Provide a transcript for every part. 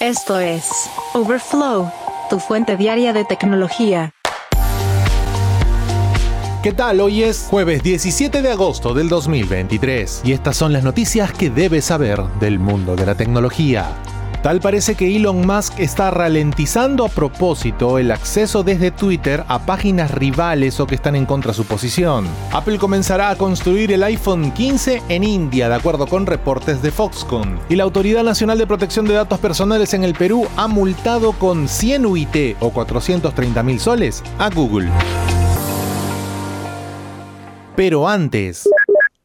Esto es Overflow, tu fuente diaria de tecnología. ¿Qué tal? Hoy es jueves 17 de agosto del 2023 y estas son las noticias que debes saber del mundo de la tecnología. Tal parece que Elon Musk está ralentizando a propósito el acceso desde Twitter a páginas rivales o que están en contra de su posición. Apple comenzará a construir el iPhone 15 en India, de acuerdo con reportes de Foxconn. Y la Autoridad Nacional de Protección de Datos Personales en el Perú ha multado con 100 UIT o 430 mil soles a Google. Pero antes,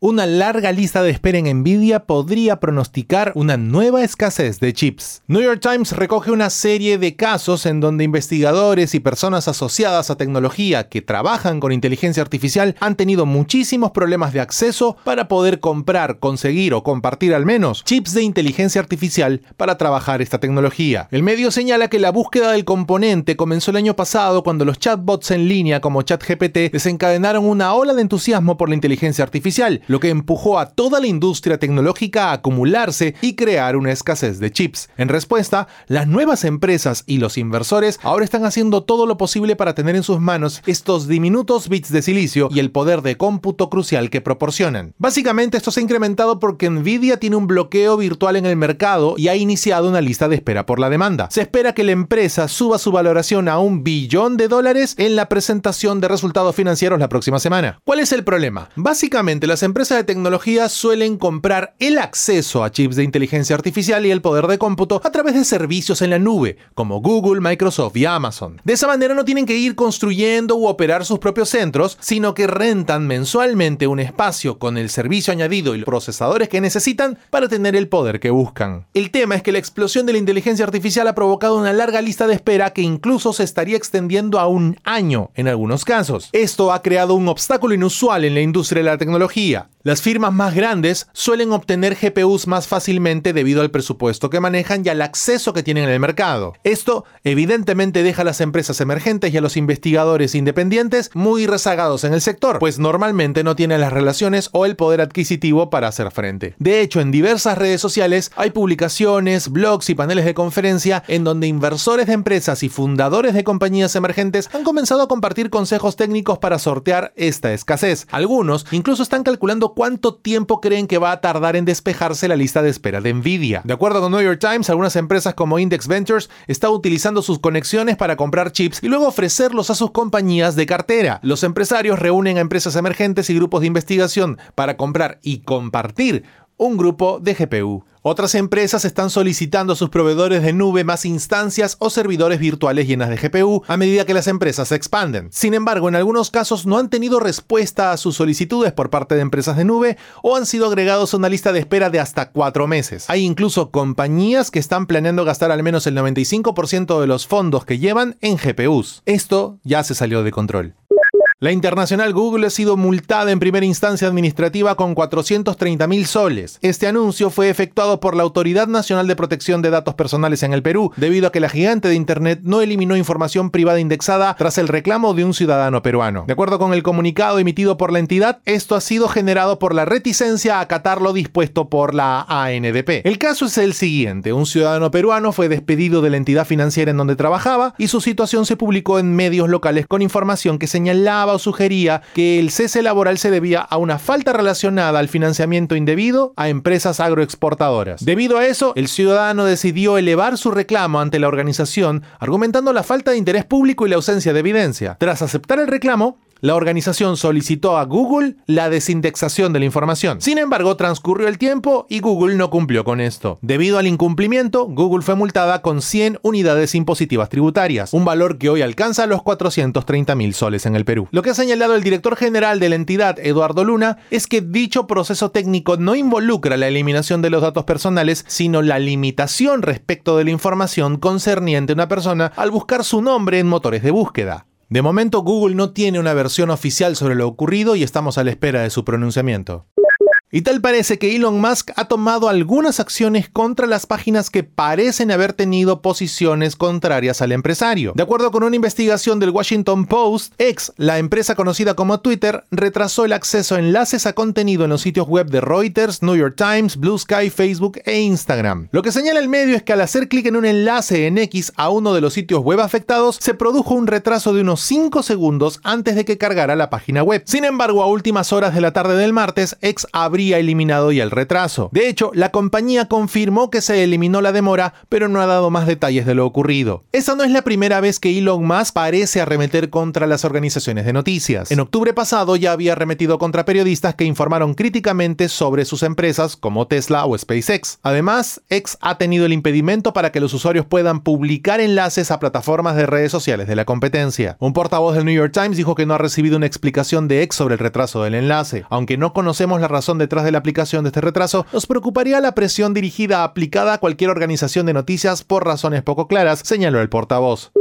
una larga lista de espera en Nvidia podría pronosticar una nueva escasez de chips. New York Times recoge una serie de casos en donde investigadores y personas asociadas a tecnología que trabajan con inteligencia artificial han tenido muchísimos problemas de acceso para poder comprar, conseguir o compartir al menos chips de inteligencia artificial para trabajar esta tecnología. El medio señala que la búsqueda del componente comenzó el año pasado cuando los chatbots en línea como ChatGPT desencadenaron una ola de entusiasmo por la inteligencia artificial, lo que empujó a toda la industria tecnológica a acumularse y crear una escasez de chips. En respuesta, las nuevas empresas y los inversores ahora están haciendo todo lo posible para tener en sus manos estos diminutos bits de silicio y el poder de cómputo crucial que proporcionan. Básicamente esto se ha incrementado porque Nvidia tiene un bloqueo virtual en el mercado y ha iniciado una lista de espera por la demanda. Se espera que la empresa suba su valoración a un billón de dólares en la presentación de resultados financieros la próxima semana. ¿Cuál es el problema? Básicamente las empresas de tecnología suelen comprar el acceso a chips de inteligencia artificial y el poder de cómputo a través de servicios en la nube, como Google, Microsoft y Amazon. De esa manera no tienen que ir construyendo u operar sus propios centros, sino que rentan mensualmente un espacio con el servicio añadido y los procesadores que necesitan para tener el poder que buscan. El tema es que la explosión de la inteligencia artificial ha provocado una larga lista de espera que incluso se estaría extendiendo a un año en algunos casos. Esto ha creado un obstáculo inusual en la industria de la tecnología. Las firmas más grandes suelen obtener GPUs más fácilmente debido al presupuesto que manejan y al acceso que tienen en el mercado. Esto evidentemente deja a las empresas emergentes y a los investigadores independientes muy rezagados en el sector, pues normalmente no tienen las relaciones o el poder adquisitivo para hacer frente. De hecho, en diversas redes sociales hay publicaciones, blogs y paneles de conferencia en donde inversores de empresas y fundadores de compañías emergentes han comenzado a compartir consejos técnicos para sortear esta escasez. Algunos incluso están calculando cuánto tiempo creen que va a tardar en despejarse la lista de espera de Nvidia. De acuerdo con New York Times, algunas empresas como Index Ventures están utilizando sus conexiones para comprar chips y luego ofrecerlos a sus compañías de cartera. Los empresarios reúnen a empresas emergentes y grupos de investigación para comprar y compartir un grupo de GPU. Otras empresas están solicitando a sus proveedores de nube más instancias o servidores virtuales llenas de GPU a medida que las empresas se expanden. Sin embargo, en algunos casos no han tenido respuesta a sus solicitudes por parte de empresas de nube o han sido agregados a una lista de espera de hasta cuatro meses. Hay incluso compañías que están planeando gastar al menos el 95% de los fondos que llevan en GPUs. Esto ya se salió de control. La internacional Google ha sido multada en primera instancia administrativa con 430 mil soles. Este anuncio fue efectuado por la Autoridad Nacional de Protección de Datos Personales en el Perú, debido a que la gigante de Internet no eliminó información privada indexada tras el reclamo de un ciudadano peruano. De acuerdo con el comunicado emitido por la entidad, esto ha sido generado por la reticencia a acatar lo dispuesto por la ANDP. El caso es el siguiente, un ciudadano peruano fue despedido de la entidad financiera en donde trabajaba y su situación se publicó en medios locales con información que señalaba o sugería que el cese laboral se debía a una falta relacionada al financiamiento indebido a empresas agroexportadoras. Debido a eso, el ciudadano decidió elevar su reclamo ante la organización, argumentando la falta de interés público y la ausencia de evidencia. Tras aceptar el reclamo, la organización solicitó a Google la desindexación de la información. Sin embargo, transcurrió el tiempo y Google no cumplió con esto. Debido al incumplimiento, Google fue multada con 100 unidades impositivas tributarias, un valor que hoy alcanza los 430 mil soles en el Perú. Lo que ha señalado el director general de la entidad, Eduardo Luna, es que dicho proceso técnico no involucra la eliminación de los datos personales, sino la limitación respecto de la información concerniente a una persona al buscar su nombre en motores de búsqueda. De momento Google no tiene una versión oficial sobre lo ocurrido y estamos a la espera de su pronunciamiento. Y tal parece que Elon Musk ha tomado algunas acciones contra las páginas que parecen haber tenido posiciones contrarias al empresario. De acuerdo con una investigación del Washington Post, X, la empresa conocida como Twitter, retrasó el acceso a enlaces a contenido en los sitios web de Reuters, New York Times, Blue Sky, Facebook e Instagram. Lo que señala el medio es que al hacer clic en un enlace en X a uno de los sitios web afectados, se produjo un retraso de unos 5 segundos antes de que cargara la página web. Sin embargo, a últimas horas de la tarde del martes, X habría eliminado ya el retraso. De hecho, la compañía confirmó que se eliminó la demora, pero no ha dado más detalles de lo ocurrido. Esa no es la primera vez que Elon Musk parece arremeter contra las organizaciones de noticias. En octubre pasado ya había arremetido contra periodistas que informaron críticamente sobre sus empresas como Tesla o SpaceX. Además, X ha tenido el impedimento para que los usuarios puedan publicar enlaces a plataformas de redes sociales de la competencia. Un portavoz del New York Times dijo que no ha recibido una explicación de X sobre el retraso del enlace. Aunque no conocemos la razón detrás de la aplicación de este retraso, nos preocuparía la presión dirigida aplicada a cualquier organización de noticias por razones poco claras, señaló el portavoz.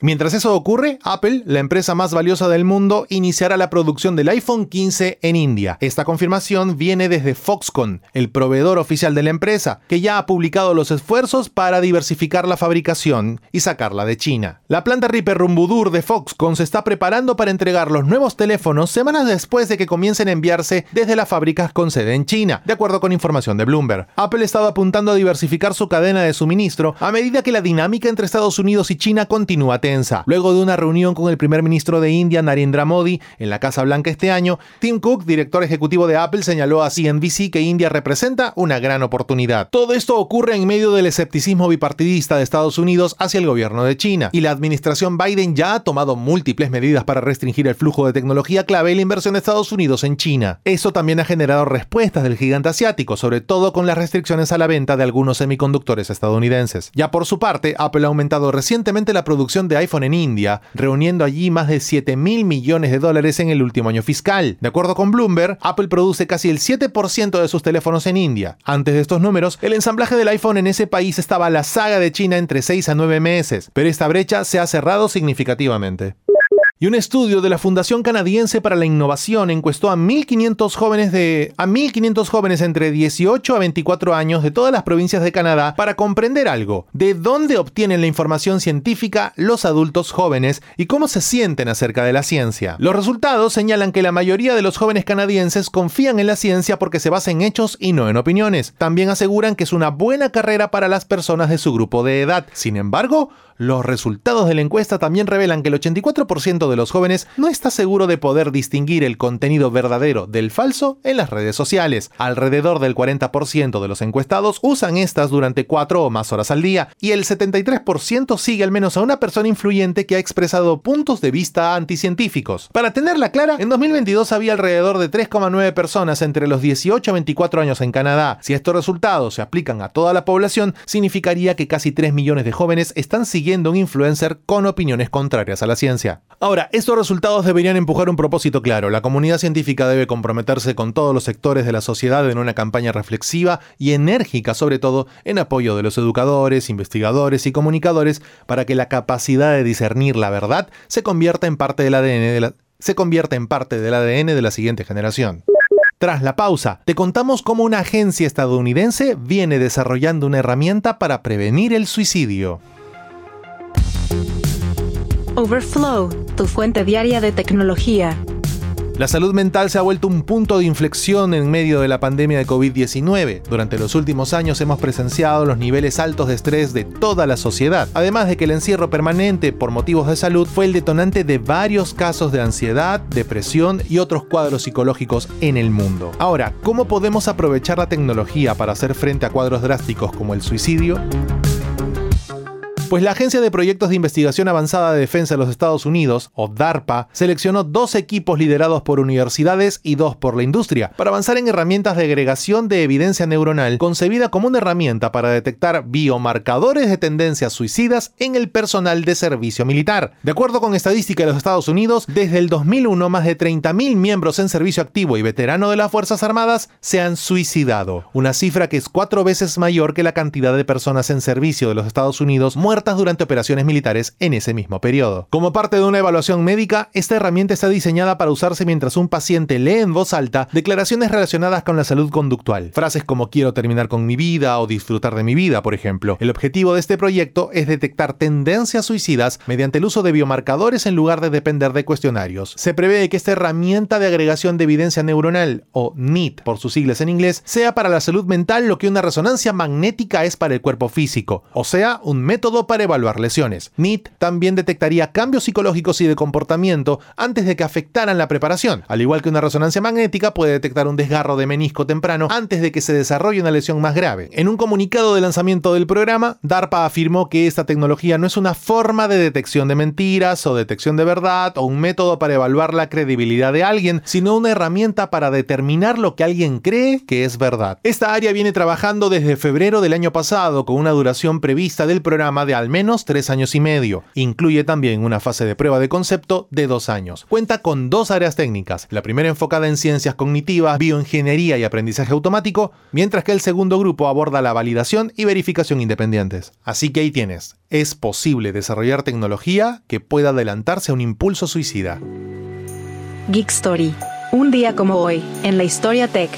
Mientras eso ocurre, Apple, la empresa más valiosa del mundo, iniciará la producción del iPhone 15 en India. Esta confirmación viene desde Foxconn, el proveedor oficial de la empresa, que ya ha publicado los esfuerzos para diversificar la fabricación y sacarla de China. La planta Reaper Rumbudur de Foxconn se está preparando para entregar los nuevos teléfonos semanas después de que comiencen a enviarse desde las fábricas con sede en China, de acuerdo con información de Bloomberg. Apple estaba apuntando a diversificar su cadena de suministro a medida que la dinámica entre Estados Unidos y China continúa Luego de una reunión con el primer ministro de India, Narendra Modi, en la Casa Blanca este año, Tim Cook, director ejecutivo de Apple, señaló a CNBC que India representa una gran oportunidad. Todo esto ocurre en medio del escepticismo bipartidista de Estados Unidos hacia el gobierno de China, y la administración Biden ya ha tomado múltiples medidas para restringir el flujo de tecnología clave y la inversión de Estados Unidos en China. Eso también ha generado respuestas del gigante asiático, sobre todo con las restricciones a la venta de algunos semiconductores estadounidenses. Ya por su parte, Apple ha aumentado recientemente la producción de iPhone en India, reuniendo allí más de 7 mil millones de dólares en el último año fiscal. De acuerdo con Bloomberg, Apple produce casi el 7% de sus teléfonos en India. Antes de estos números, el ensamblaje del iPhone en ese país estaba a la saga de China entre 6 a 9 meses, pero esta brecha se ha cerrado significativamente. Y un estudio de la Fundación Canadiense para la Innovación encuestó a 1500 jóvenes de a 1500 jóvenes entre 18 a 24 años de todas las provincias de Canadá para comprender algo, de dónde obtienen la información científica los adultos jóvenes y cómo se sienten acerca de la ciencia. Los resultados señalan que la mayoría de los jóvenes canadienses confían en la ciencia porque se basa en hechos y no en opiniones. También aseguran que es una buena carrera para las personas de su grupo de edad. Sin embargo, los resultados de la encuesta también revelan que el 84% de los jóvenes no está seguro de poder distinguir el contenido verdadero del falso en las redes sociales. Alrededor del 40% de los encuestados usan estas durante 4 o más horas al día y el 73% sigue al menos a una persona influyente que ha expresado puntos de vista anticientíficos. Para tenerla clara, en 2022 había alrededor de 3,9 personas entre los 18 a 24 años en Canadá. Si estos resultados se aplican a toda la población, significaría que casi 3 millones de jóvenes están siguiendo un influencer con opiniones contrarias a la ciencia. Ahora, estos resultados deberían empujar un propósito claro. La comunidad científica debe comprometerse con todos los sectores de la sociedad en una campaña reflexiva y enérgica, sobre todo en apoyo de los educadores, investigadores y comunicadores, para que la capacidad de discernir la verdad se convierta en parte del ADN de la, se convierta en parte del ADN de la siguiente generación. Tras la pausa, te contamos cómo una agencia estadounidense viene desarrollando una herramienta para prevenir el suicidio. Overflow, tu fuente diaria de tecnología. La salud mental se ha vuelto un punto de inflexión en medio de la pandemia de COVID-19. Durante los últimos años hemos presenciado los niveles altos de estrés de toda la sociedad, además de que el encierro permanente por motivos de salud fue el detonante de varios casos de ansiedad, depresión y otros cuadros psicológicos en el mundo. Ahora, ¿cómo podemos aprovechar la tecnología para hacer frente a cuadros drásticos como el suicidio? Pues la Agencia de Proyectos de Investigación Avanzada de Defensa de los Estados Unidos, o DARPA, seleccionó dos equipos liderados por universidades y dos por la industria, para avanzar en herramientas de agregación de evidencia neuronal concebida como una herramienta para detectar biomarcadores de tendencias suicidas en el personal de servicio militar. De acuerdo con estadística de los Estados Unidos, desde el 2001 más de 30.000 miembros en servicio activo y veterano de las Fuerzas Armadas se han suicidado, una cifra que es cuatro veces mayor que la cantidad de personas en servicio de los Estados Unidos muertas durante operaciones militares en ese mismo periodo. Como parte de una evaluación médica, esta herramienta está diseñada para usarse mientras un paciente lee en voz alta declaraciones relacionadas con la salud conductual. Frases como quiero terminar con mi vida o disfrutar de mi vida, por ejemplo. El objetivo de este proyecto es detectar tendencias suicidas mediante el uso de biomarcadores en lugar de depender de cuestionarios. Se prevé que esta herramienta de agregación de evidencia neuronal, o NIT por sus siglas en inglés, sea para la salud mental lo que una resonancia magnética es para el cuerpo físico, o sea, un método para evaluar lesiones. NIT también detectaría cambios psicológicos y de comportamiento antes de que afectaran la preparación, al igual que una resonancia magnética puede detectar un desgarro de menisco temprano antes de que se desarrolle una lesión más grave. En un comunicado de lanzamiento del programa, DARPA afirmó que esta tecnología no es una forma de detección de mentiras o detección de verdad o un método para evaluar la credibilidad de alguien, sino una herramienta para determinar lo que alguien cree que es verdad. Esta área viene trabajando desde febrero del año pasado con una duración prevista del programa de al menos tres años y medio. Incluye también una fase de prueba de concepto de dos años. Cuenta con dos áreas técnicas, la primera enfocada en ciencias cognitivas, bioingeniería y aprendizaje automático, mientras que el segundo grupo aborda la validación y verificación independientes. Así que ahí tienes, es posible desarrollar tecnología que pueda adelantarse a un impulso suicida. Geek Story. Un día como hoy, en la historia tech.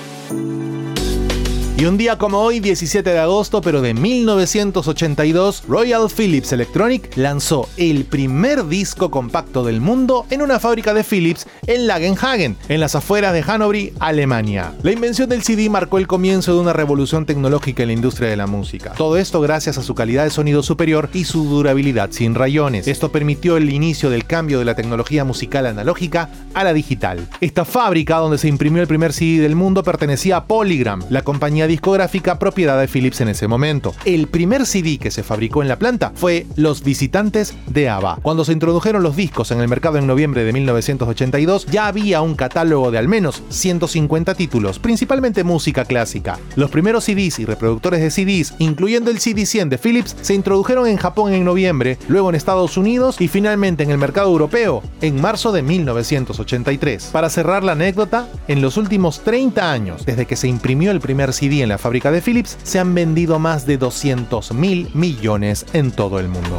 Y un día como hoy, 17 de agosto, pero de 1982, Royal Philips Electronic lanzó el primer disco compacto del mundo en una fábrica de Philips en Lagenhagen, en las afueras de Hannover, Alemania. La invención del CD marcó el comienzo de una revolución tecnológica en la industria de la música. Todo esto gracias a su calidad de sonido superior y su durabilidad sin rayones. Esto permitió el inicio del cambio de la tecnología musical analógica a la digital. Esta fábrica donde se imprimió el primer CD del mundo pertenecía a Polygram, la compañía discográfica propiedad de Philips en ese momento. El primer CD que se fabricó en la planta fue Los Visitantes de ABBA. Cuando se introdujeron los discos en el mercado en noviembre de 1982, ya había un catálogo de al menos 150 títulos, principalmente música clásica. Los primeros CDs y reproductores de CDs, incluyendo el CD100 de Philips, se introdujeron en Japón en noviembre, luego en Estados Unidos y finalmente en el mercado europeo en marzo de 1983. Para cerrar la anécdota, en los últimos 30 años, desde que se imprimió el primer CD en la fábrica de Philips, se han vendido más de 200 mil millones en todo el mundo.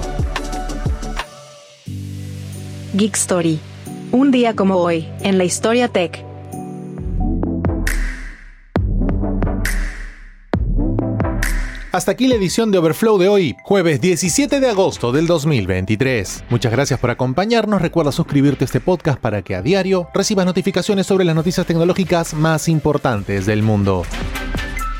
Geek Story. Un día como hoy, en la historia tech. Hasta aquí la edición de Overflow de hoy, jueves 17 de agosto del 2023. Muchas gracias por acompañarnos. Recuerda suscribirte a este podcast para que a diario recibas notificaciones sobre las noticias tecnológicas más importantes del mundo.